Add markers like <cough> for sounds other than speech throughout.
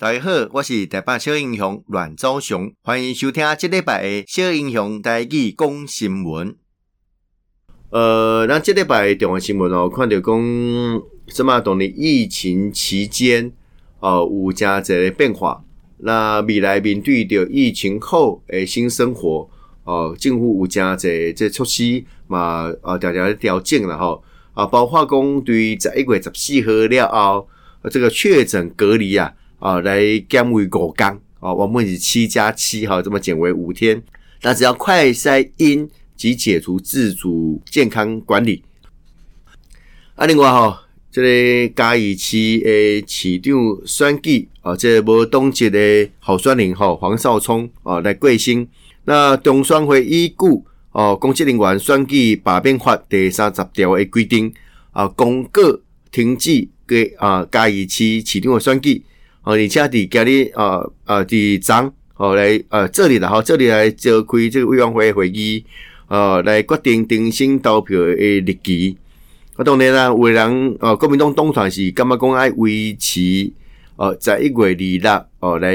大家好，我是台北小英雄阮昭雄，欢迎收听这礼拜的小英雄台语讲新闻。呃，那这礼拜的重要新闻哦，看到讲什么？当年疫情期间哦，有加这个变化。那未来面对着疫情后诶新生活哦，政府有加这这措施嘛？啊，大家调整了吼啊，包括讲对十一月十四号了后，这个确诊隔离啊。啊，来减为五天啊，我们是七加七哈，这么减为五天。那只要快筛阴及解除自主健康管理。啊，另外哈，这个嘉义市诶市长选举啊，这个无党籍的候选人哈黄少聪啊来过身。那中选会依据哦公职人员选举罢免法第三十条的规定啊，公告停止给啊嘉义市市长的选举。而且伫今日呃呃伫昨哦来呃这里啦吼，这里来召开这个委员会会议，呃来决定重新投票的日期。啊，当然啦，有的人呃国民党党团是感觉讲爱维持呃在一月二日哦来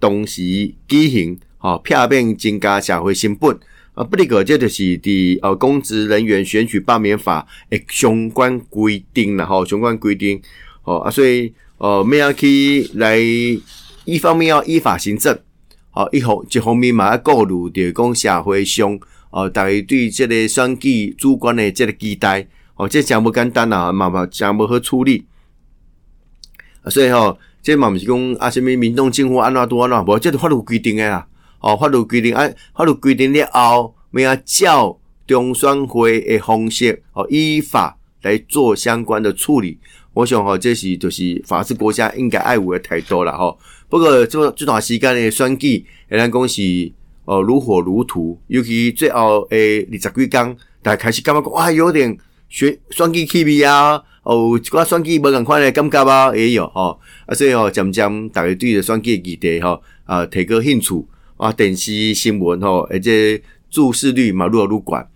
同时举行，哦避免增加社会成本。啊，不哩个这就是伫呃公职人员选举罢免法诶相关规定啦吼，相关规定哦啊，所以。呃，咩要去来？一方面要依法行政，哦，一方一方面嘛要顾虑着讲社会上，哦，大家对这个选举主观的这个期待，哦，这真不简单啊，嘛嘛真不好处理。所以吼，这嘛不是讲啊，什么民众政府安怎都安怎，无这是法律规定的啦。哦，法律规定啊，法律规定了后，咩要照中选会的方式，哦，依法来做相关的处理。我想吼，这是就是法治国家应该爱护的态度了吼。不过这这段时间的选举，仍然讲是呃如火如荼，尤其最后诶二十几天，大家开始感觉哇，有点选选举气味啊，哦，一寡选举无共款的感觉啊，也有吼。啊，所以吼，渐渐大家对着选举议题吼啊提高兴趣啊，电视新闻吼，而且注视率嘛愈来愈悬。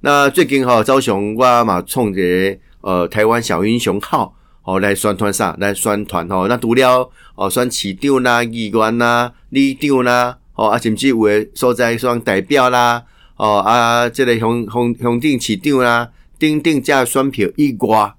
那最近吼，昭雄我嘛创一个呃台湾小英雄号。哦，来宣传啥？来宣传吼，那除了哦，选市长啦、议员啦、里长啦，哦啊，甚至有诶所在选代表啦，哦啊，这个乡乡乡镇市长啦，等等这选票以外，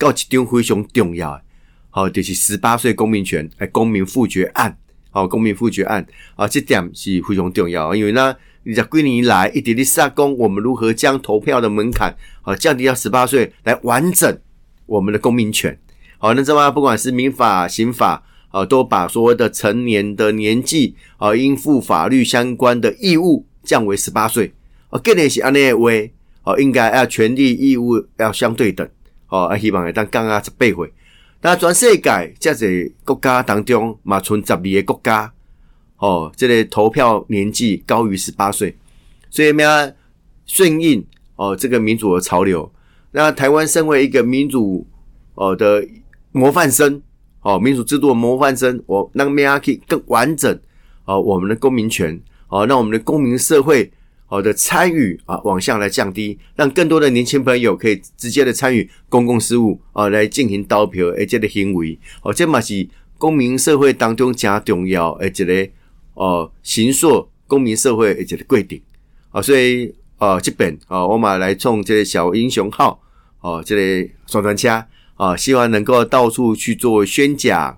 还有一张非常重要诶，哦，就是十八岁公民权诶，公民复决案，哦，公民复决案，啊，这点是非常重要，因为呢，二十几年来一直在说讲，我们如何将投票的门槛，哦，降低到十八岁来完整。我们的公民权，好，那这么不管是民法、刑法，啊，都把所谓的成年的年纪，啊，应负法律相关的义务降为十八岁，啊，更连是安内为，啊，应该要权利义务要相对等，啊，希望会当降啊十八岁。那全世界这些国家当中，嘛，存十二个国家，哦，这个投票年纪高于十八岁，所以我们要顺应哦这个民主的潮流。那台湾身为一个民主哦的模范生哦，民主制度的模范生，我让咩啊可以更完整哦，我们的公民权哦，让我们的公民社会哦的参与啊往下来降低，让更多的年轻朋友可以直接的参与公共事务啊，来进行投票而这个行为哦，这嘛是公民社会当中加重要而这个哦，形塑公民社会而这个规定啊，所以。哦，这边哦，我们来冲这个小英雄号哦，这类宣传车啊，希望能够到处去做宣讲、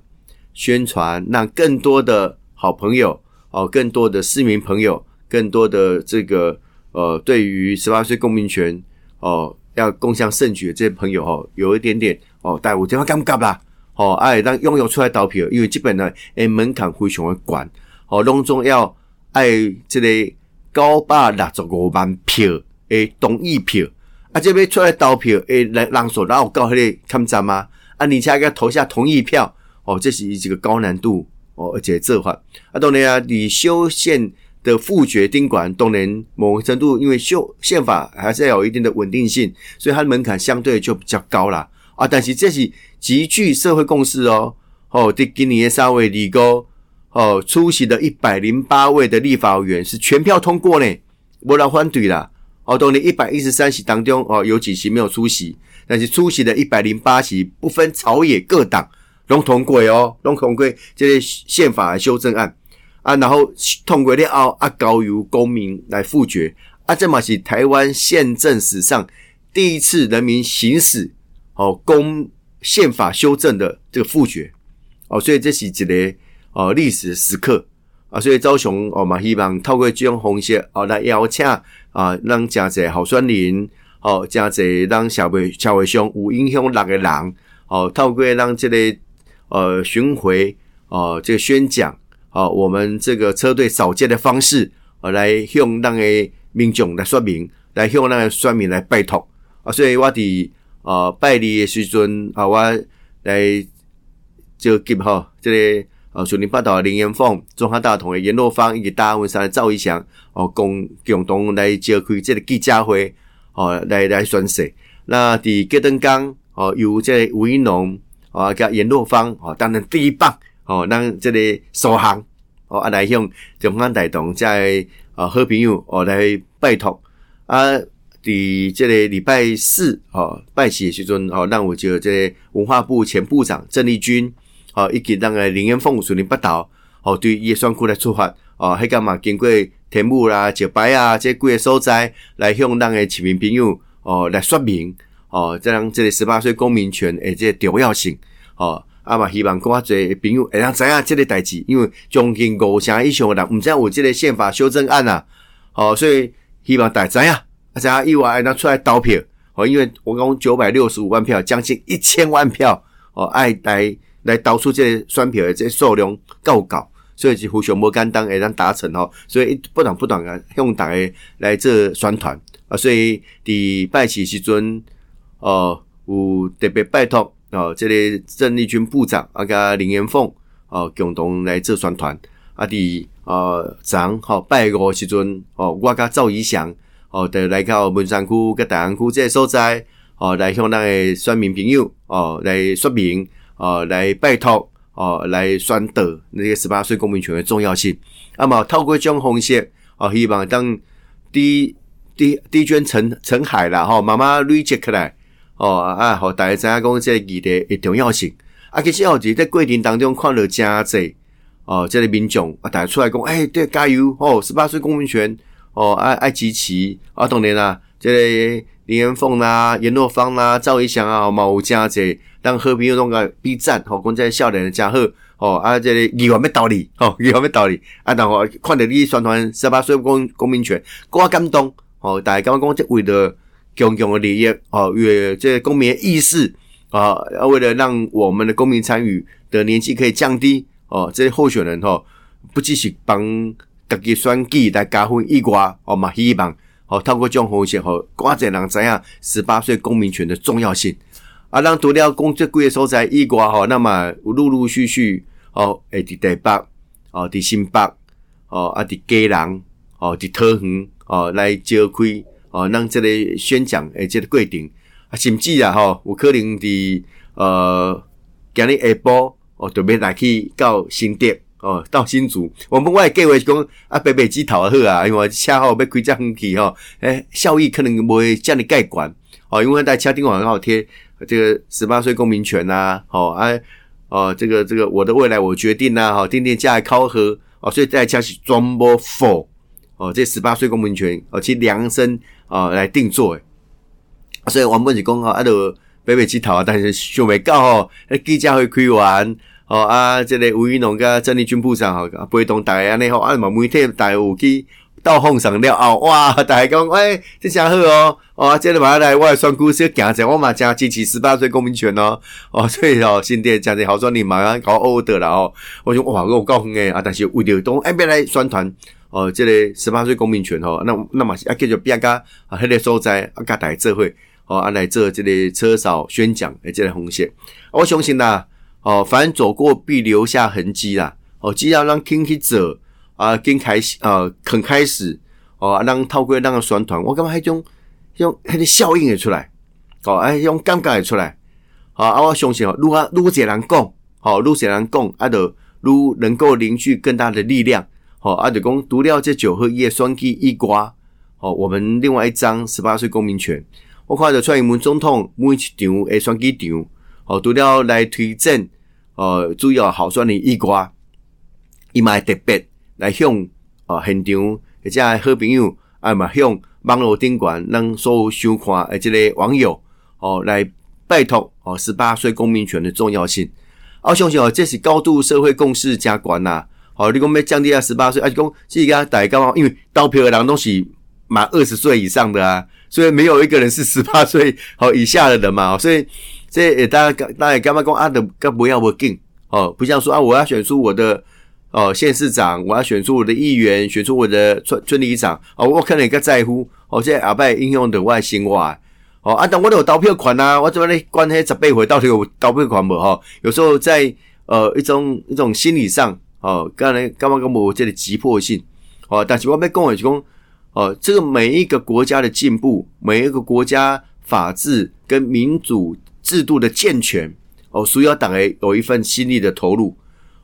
宣传，让更多的好朋友哦，更多的市民朋友，更多的这个呃，对于十八岁公民权哦，要共享盛举的这些朋友哦，有一点点哦，带有这么感觉啦，哦，哎，让拥有出来投票，因为基本呢，诶，门槛非常的高，哦，当中要爱这类、九百六十五万票诶，同意票啊！这边出来投票诶，人人数哪有够迄个抗战吗？啊，而且要投下同意票哦，这是一个高难度哦，而且做法啊，当然啊，你修宪的复决宾馆，当然某程度，因为修宪法还是要有一定的稳定性，所以它的门槛相对就比较高啦。啊。但是这是极具社会共识哦哦，对今年的三位立高。哦，出席的一百零八位的立法委员是全票通过呢，没人反对啦。哦，当年一百一十三席当中，哦，有几席没有出席，但是出席的一百零八席不分朝野各党，拢通过哦，拢通过这些宪法修正案。啊，然后通过了后啊，交由公民来复决。啊，这嘛是台湾宪政史上第一次人民行使哦公宪法修正的这个复决。哦，所以这是一个哦历史时刻啊，所以昭雄哦嘛希望透过这种方式哦来邀请啊，让真侪候选人哦，真侪让社会社会上有影响力的人哦，透过让这个。呃，巡回哦，这个宣讲哦，我们这个车队扫街的方式，呃，来向那个民众来说明，来向那个选民来拜托啊，所以我伫呃拜礼的时阵啊，我来就给哈这个呃，树林八岛的林延凤、中华大同的严若芳以及大安文山的赵一翔哦，共共同来召开这个记者会哦，来来宣誓。那伫隔灯岗哦，由这个吴怡农。哦，甲严若芳哦，担任第一棒哦，让这个首航哦，啊来向中央大同在啊好朋友哦来拜托啊，伫这个礼拜四哦拜喜的时阵哦，让我就这个文化部前部长郑丽君哦，以及那个林延凤树林北岛哦，对叶双库来出发哦，迄个嘛经过天母啦、石牌啊这几个所在来向咱个市民朋友哦来说明。哦，即样即个十八岁公民权诶，即个重要性哦，啊嘛希望更加侪朋友会通知影即个代志，因为将近五成以上诶人毋知影有即个宪法修正案啊，哦，所以希望大家知影，啊知影以外让出来投票，哦，因为我讲九百六十五万票，将近一千万票，哦，爱来来投出这个选票的这个数量够高，所以是非常无简单会让达成哦，所以不断不断啊向大家来做宣传啊，所以伫拜四时阵。哦，有特别拜托哦，这个郑丽君部长啊，甲林延凤哦，共同来做宣传啊。伫呃，昨吼拜五时阵哦，我甲赵怡翔哦，得来到文山区甲大安区这个所在哦，来向咱个选民朋友哦来说明哦，来拜托哦，来宣导那个十八岁公民权的重要性。那么透过这种方式哦，希望当滴滴滴捐成成海啦吼，慢慢累积起来。哦啊，好，大家知影讲这个议题的重要性啊。其实哦，在过程当中看到真济哦，这个民众啊，大家出来讲，哎，对，加油哦，十八岁公民权哦，爱爱支持啊，当然啦，这个林元凤啦、严若芳啦、赵一翔啊，嘛有真侪，让和平运动个比赞吼，讲这个少年真好吼啊，这个议员要道理哦，议员要道理啊，然后看到你宣传十八岁公公民权，我感动吼，大家感觉讲这为了。公共的利益哦，为这公民的意识啊，为了让我们的公民参与的年纪可以降低哦，这些候选人吼，不只是帮自己选举来加分以外哦嘛，希望吼透过这种方式哦，更多人知影十八岁公民权的重要性啊，咱除了工作几个所在以外哦，那么陆陆续续哦，诶，伫台北哦，伫新北哦，啊，伫基隆哦，伫桃园哦，来召开。哦，咱这个宣讲诶，这个过程啊，甚至啊，吼，有可能伫呃，今日下晡哦，准备来去到新店哦，到新竹。我们外计划是讲啊，北北机头好啊，因为车吼要开遮远去吼，诶，效益可能袂遮尔盖管哦，因为在车顶上刚好贴这个十八岁公民权呐，吼啊，哦，这个这个我的未来我决定呐，吼，定定价考核哦，所以在车是专门 for 哦，这十八岁公民权哦，去量身。哦，来定做诶，所以原本是讲吼，啊，着北北基头啊，但是想未到吼，诶，记者会开完，哦啊，这个吴怡农甲郑丽君部长吼，陪同大家安尼吼，啊嘛媒体大家有去到访上了后，哇，大家讲，诶，这真好哦，哦，这个马上来我选区小行者，我嘛真支持十八岁公民权哦，哦，所以哦，新店真济候选人马上搞 old 了哦，我说哇，我有够远诶，啊，但是为了当哎别来宣传。哦，这个十八岁公民权吼，那那么啊，继续变甲啊，迄个所在啊，甲大家做伙哦，啊来做这个车少宣讲诶，这个红线，我相信啦，哦，凡走过必留下痕迹啦，哦，只要让听去走啊，跟开始啊，肯开始哦，让透过让个宣传，我感觉迄种用迄个效应会出来，哦，哎，种感觉会出来，好啊，我相信哦，如果如果这人讲，好，如果这人讲，啊，就如能够凝聚更大的力量。好，阿德公读了这九合一双 K 一瓜，好，我们另外一张十八岁公民权，我看着蔡英文总统每一场诶双 K 场，好，读了来推荐，呃，主要候选人以外，伊嘛会特别来向呃现场或者好朋友，啊嘛向网络顶悬让所有收看诶即个网友哦来拜托哦，十八岁公民权的重要性。我相信哦，这是高度社会共识加管呐。好，你讲要降低啊十八岁，啊就讲这个大家因为投票的人都是满二十岁以上的啊，所以没有一个人是 <laughs> 十八岁好以下的人嘛，所以这也大家大家干嘛讲啊？的干不要不紧哦，不像说啊，我要选出我的哦县市长，我要选出我的议员，选出我的村村里长哦，我可能更在乎哦，这后摆影响的我的生活哦，啊，但我都有投票权啊，我怎么咧关系十八回到底有投票权无？哈，有时候在呃一种一种心理上。哦，刚才刚刚讲无这个急迫性，哦，但是我要讲的是讲，哦，这个每一个国家的进步，每一个国家法治跟民主制度的健全，哦，需要党诶有一份心力的投入。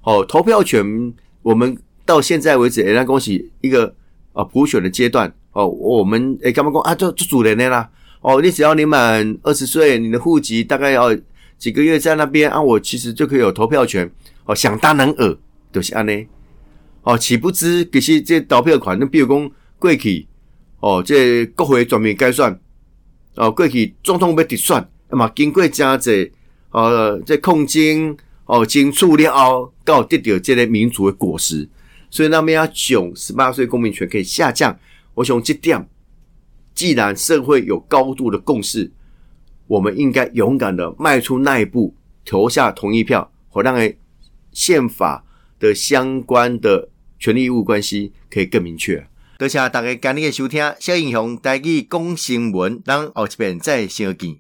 哦，投票权，我们到现在为止，人家恭喜一个啊普选的阶段，哦，我们诶干嘛讲啊，就就主人的啦，哦，你只要你满二十岁，你的户籍大概要几个月在那边啊，我其实就可以有投票权，哦，想当然尔。就是安尼，哦，岂不知其实这投票权，你比如讲过去，哦，这国会全面改选，哦，过去总统要直选，那么经过真侪，呃，这控金，哦，经处了后，到得到这个民主的果实，所以那么要囧十八岁公民权可以下降，我想这点，既然社会有高度的共识，我们应该勇敢的迈出那一步，投下同意票，好让宪法。的相关的权利义务关系可以更明确。多谢大家今日的收听，小英雄带去讲新闻，让后一遍再相见。